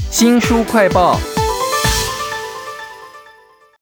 新书快报。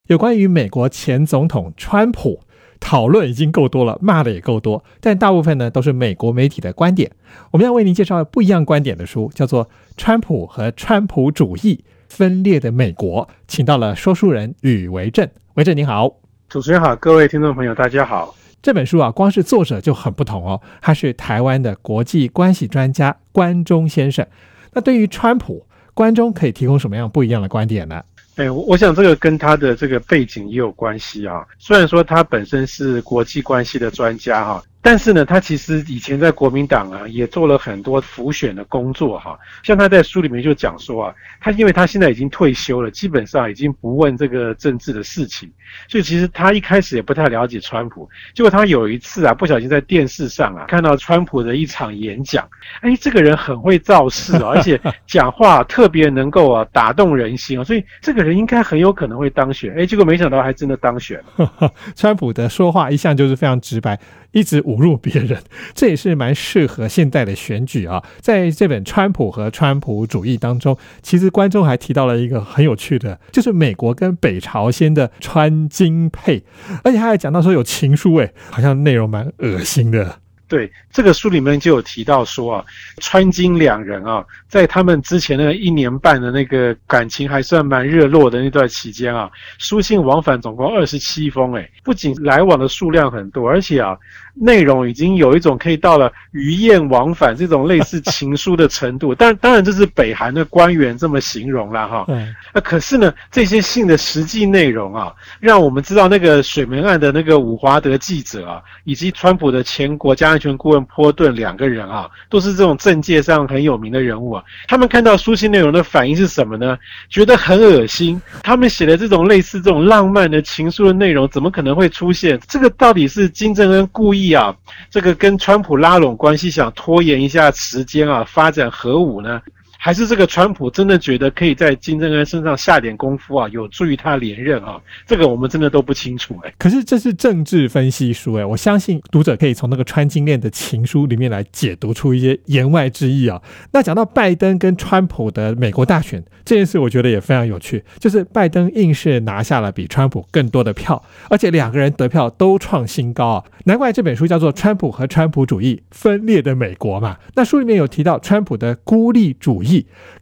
有关于美国前总统川普讨论已经够多了，骂的也够多，但大部分呢都是美国媒体的观点。我们要为您介绍不一样观点的书，叫做《川普和川普主义分裂的美国》，请到了说书人吕维正。维正你好，主持人好，各位听众朋友大家好。这本书啊，光是作者就很不同哦，他是台湾的国际关系专家关中先生。那对于川普，观众可以提供什么样不一样的观点呢？哎，我想这个跟他的这个背景也有关系啊。虽然说他本身是国际关系的专家哈。但是呢，他其实以前在国民党啊，也做了很多辅选的工作哈。像他在书里面就讲说啊，他因为他现在已经退休了，基本上已经不问这个政治的事情，所以其实他一开始也不太了解川普。结果他有一次啊，不小心在电视上啊看到川普的一场演讲，哎，这个人很会造势啊，而且讲话特别能够啊打动人心啊，所以这个人应该很有可能会当选。哎，结果没想到还真的当选了。川普的说话一向就是非常直白。一直侮辱别人，这也是蛮适合现代的选举啊。在这本《川普和川普主义》当中，其实观众还提到了一个很有趣的，就是美国跟北朝鲜的川金配，而且他还讲到说有情书，哎，好像内容蛮恶心的。对，这个书里面就有提到说啊，川金两人啊，在他们之前那一年半的那个感情还算蛮热络的那段期间啊，书信往返总共二十七封，哎，不仅来往的数量很多，而且啊。内容已经有一种可以到了鱼雁往返这种类似情书的程度，但当然这是北韩的官员这么形容了哈。那可是呢，这些信的实际内容啊，让我们知道那个水门案的那个伍华德记者啊，以及川普的前国家安全顾问坡顿两个人啊，都是这种政界上很有名的人物啊。他们看到书信内容的反应是什么呢？觉得很恶心。他们写的这种类似这种浪漫的情书的内容，怎么可能会出现？这个到底是金正恩故意？啊，这个跟川普拉拢关系，想拖延一下时间啊，发展核武呢？还是这个川普真的觉得可以在金正恩身上下点功夫啊，有助于他连任啊？这个我们真的都不清楚哎。可是这是政治分析书哎，我相信读者可以从那个川金链的情书里面来解读出一些言外之意啊。那讲到拜登跟川普的美国大选这件事，我觉得也非常有趣，就是拜登硬是拿下了比川普更多的票，而且两个人得票都创新高啊，难怪这本书叫做《川普和川普主义分裂的美国》嘛。那书里面有提到川普的孤立主义。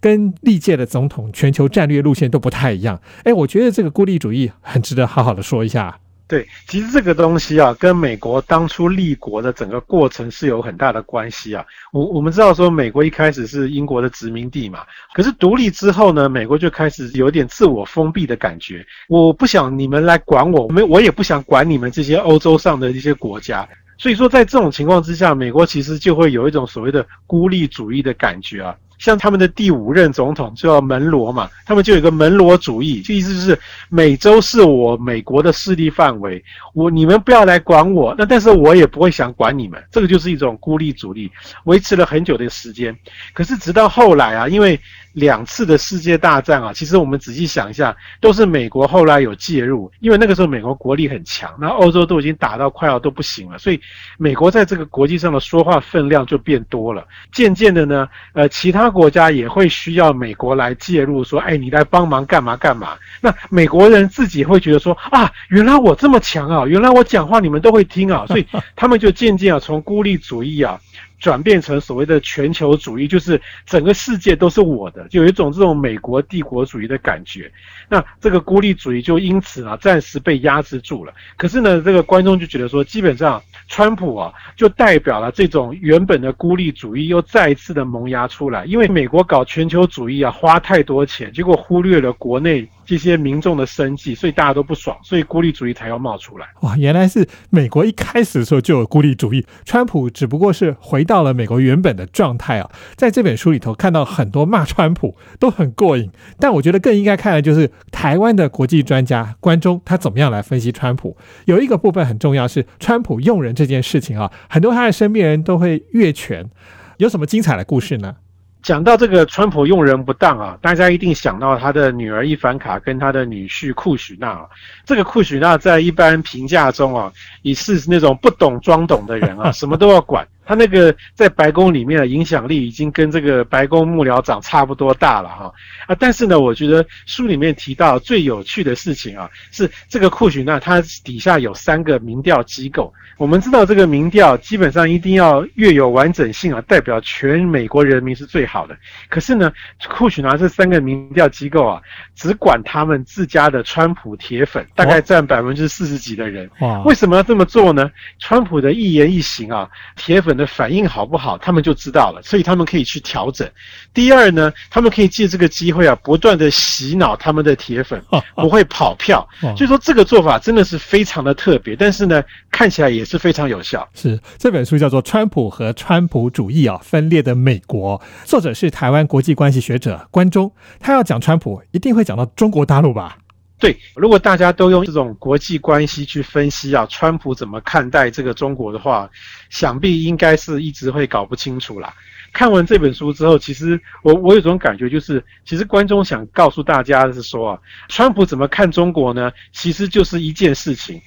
跟历届的总统全球战略路线都不太一样，哎，我觉得这个孤立主义很值得好好的说一下。对，其实这个东西啊，跟美国当初立国的整个过程是有很大的关系啊。我我们知道说，美国一开始是英国的殖民地嘛，可是独立之后呢，美国就开始有点自我封闭的感觉。我不想你们来管我，没我也不想管你们这些欧洲上的一些国家。所以说，在这种情况之下，美国其实就会有一种所谓的孤立主义的感觉啊。像他们的第五任总统叫门罗嘛，他们就有个门罗主义，就意思就是美洲是我美国的势力范围，我你们不要来管我，那但是我也不会想管你们，这个就是一种孤立主义，维持了很久的时间。可是直到后来啊，因为两次的世界大战啊，其实我们仔细想一下，都是美国后来有介入，因为那个时候美国国力很强，那欧洲都已经打到快要都不行了，所以美国在这个国际上的说话分量就变多了。渐渐的呢，呃，其他国家也会需要美国来介入，说，哎，你来帮忙干嘛干嘛？那美国人自己会觉得说，啊，原来我这么强啊，原来我讲话你们都会听啊，所以他们就渐渐啊，从孤立主义啊。转变成所谓的全球主义，就是整个世界都是我的，就有一种这种美国帝国主义的感觉。那这个孤立主义就因此啊，暂时被压制住了。可是呢，这个观众就觉得说，基本上川普啊，就代表了这种原本的孤立主义又再一次的萌芽出来。因为美国搞全球主义啊，花太多钱，结果忽略了国内。这些民众的生计，所以大家都不爽，所以孤立主义才要冒出来。哇，原来是美国一开始的时候就有孤立主义，川普只不过是回到了美国原本的状态啊。在这本书里头看到很多骂川普都很过瘾，但我觉得更应该看的就是台湾的国际专家关中他怎么样来分析川普。有一个部分很重要是川普用人这件事情啊，很多他的身边人都会越权，有什么精彩的故事呢？讲到这个川普用人不当啊，大家一定想到他的女儿伊凡卡跟他的女婿库许纳啊。这个库许纳在一般评价中啊，也是那种不懂装懂的人啊，什么都要管。他那个在白宫里面的影响力已经跟这个白宫幕僚长差不多大了哈啊！但是呢，我觉得书里面提到最有趣的事情啊，是这个库许纳他底下有三个民调机构。我们知道这个民调基本上一定要越有完整性啊，代表全美国人民是最好的。可是呢，库许纳这三个民调机构啊，只管他们自家的川普铁粉，大概占百分之四十几的人。哇！为什么要这么做呢？川普的一言一行啊，铁粉的反应好不好，他们就知道了，所以他们可以去调整。第二呢，他们可以借这个机会啊，不断的洗脑他们的铁粉，不会跑票。所以说这个做法真的是非常的特别，但是呢，看起来也。是非常有效。是这本书叫做《川普和川普主义啊分裂的美国》，作者是台湾国际关系学者关中。他要讲川普，一定会讲到中国大陆吧？对，如果大家都用这种国际关系去分析啊，川普怎么看待这个中国的话，想必应该是一直会搞不清楚啦。看完这本书之后，其实我我有种感觉，就是其实关中想告诉大家的是说啊，川普怎么看中国呢？其实就是一件事情。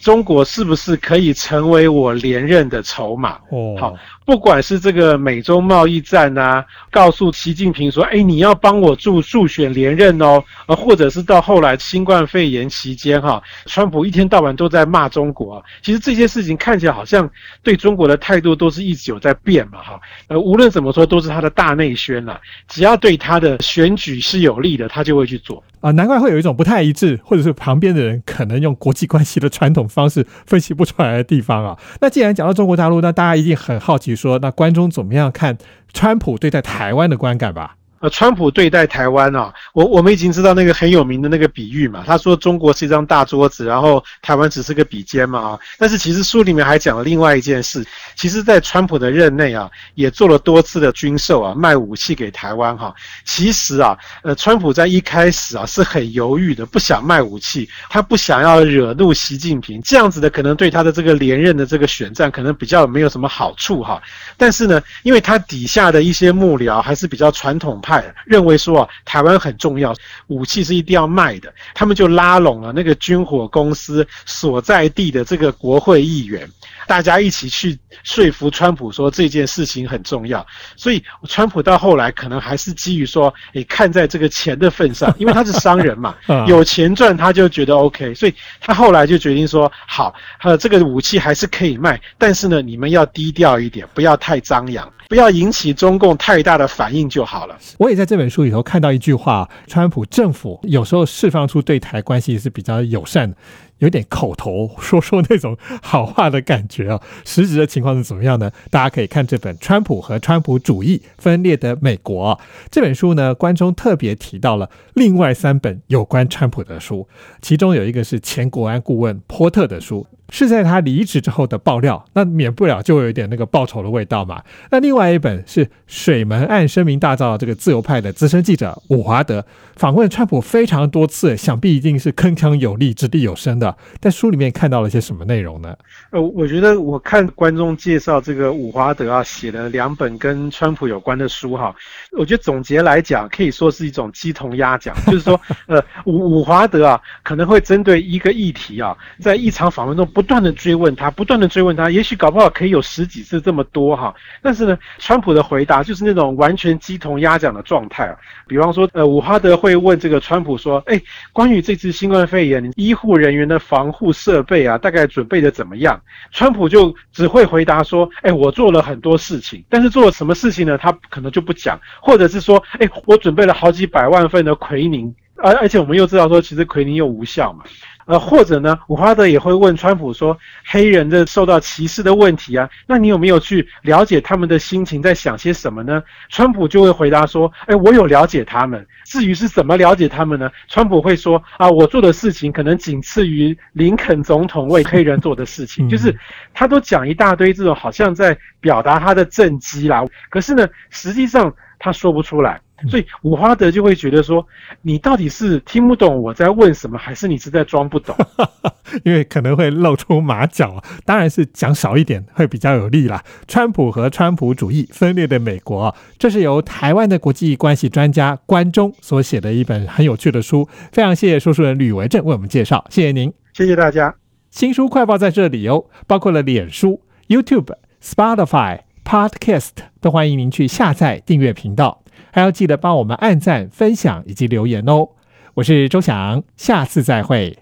中国是不是可以成为我连任的筹码？哦，好。不管是这个美中贸易战啊，告诉习近平说，哎，你要帮我助助选连任哦，呃，或者是到后来新冠肺炎期间哈，川普一天到晚都在骂中国，其实这些事情看起来好像对中国的态度都是一直有在变嘛哈，呃，无论怎么说都是他的大内宣了，只要对他的选举是有利的，他就会去做啊，难怪会有一种不太一致，或者是旁边的人可能用国际关系的传统方式分析不出来的地方啊。那既然讲到中国大陆，那大家一定很好奇。说那观众怎么样看川普对待台湾的观感吧？呃，川普对待台湾啊，我我们已经知道那个很有名的那个比喻嘛。他说中国是一张大桌子，然后台湾只是个笔尖嘛啊。但是其实书里面还讲了另外一件事，其实，在川普的任内啊，也做了多次的军售啊，卖武器给台湾哈。其实啊，呃，川普在一开始啊是很犹豫的，不想卖武器，他不想要惹怒习近平，这样子的可能对他的这个连任的这个选战可能比较没有什么好处哈。但是呢，因为他底下的一些幕僚还是比较传统派。认为说啊，台湾很重要，武器是一定要卖的，他们就拉拢了那个军火公司所在地的这个国会议员。大家一起去说服川普说这件事情很重要，所以川普到后来可能还是基于说，诶，看在这个钱的份上，因为他是商人嘛，有钱赚他就觉得 OK，所以他后来就决定说，好，呃，这个武器还是可以卖，但是呢，你们要低调一点，不要太张扬，不要引起中共太大的反应就好了。我也在这本书里头看到一句话，川普政府有时候释放出对台关系是比较友善的。有点口头说说那种好话的感觉啊，实质的情况是怎么样呢？大家可以看这本《川普和川普主义分裂的美国》这本书呢，关中特别提到了另外三本有关川普的书，其中有一个是前国安顾问波特的书。是在他离职之后的爆料，那免不了就有一点那个报仇的味道嘛。那另外一本是水门案声名大噪，这个自由派的资深记者伍华德访问川普非常多次，想必一定是铿锵有力、掷地有声的。在书里面看到了些什么内容呢？呃，我觉得我看观众介绍这个伍华德啊，写了两本跟川普有关的书哈。我觉得总结来讲，可以说是一种鸡同鸭讲，就是说，呃，伍伍华德啊，可能会针对一个议题啊，在一场访问中不不断的追问他，不断的追问他，也许搞不好可以有十几次这么多哈。但是呢，川普的回答就是那种完全鸡同鸭讲的状态啊。比方说，呃，伍哈德会问这个川普说，哎，关于这次新冠肺炎医护人员的防护设备啊，大概准备的怎么样？川普就只会回答说，哎，我做了很多事情，但是做了什么事情呢？他可能就不讲。或者是说，哎，我准备了好几百万份的奎宁，而而且我们又知道说，其实奎宁又无效嘛。呃，或者呢，伍华德也会问川普说，黑人的受到歧视的问题啊，那你有没有去了解他们的心情在想些什么呢？川普就会回答说，哎，我有了解他们。至于是怎么了解他们呢？川普会说，啊，我做的事情可能仅次于林肯总统为黑人做的事情，就是他都讲一大堆这种好像在表达他的政绩啦。可是呢，实际上。他说不出来，所以伍华德就会觉得说，你到底是听不懂我在问什么，还是你是在装不懂？因为可能会露出马脚啊，当然是讲少一点会比较有利啦。川普和川普主义分裂的美国，这是由台湾的国际关系专家关中所写的一本很有趣的书。非常谢谢说书人吕维正为我们介绍，谢谢您，谢谢大家。新书快报在这里哦，包括了脸书、YouTube、Spotify。Podcast 都欢迎您去下载订阅频道，还要记得帮我们按赞、分享以及留言哦。我是周翔，下次再会。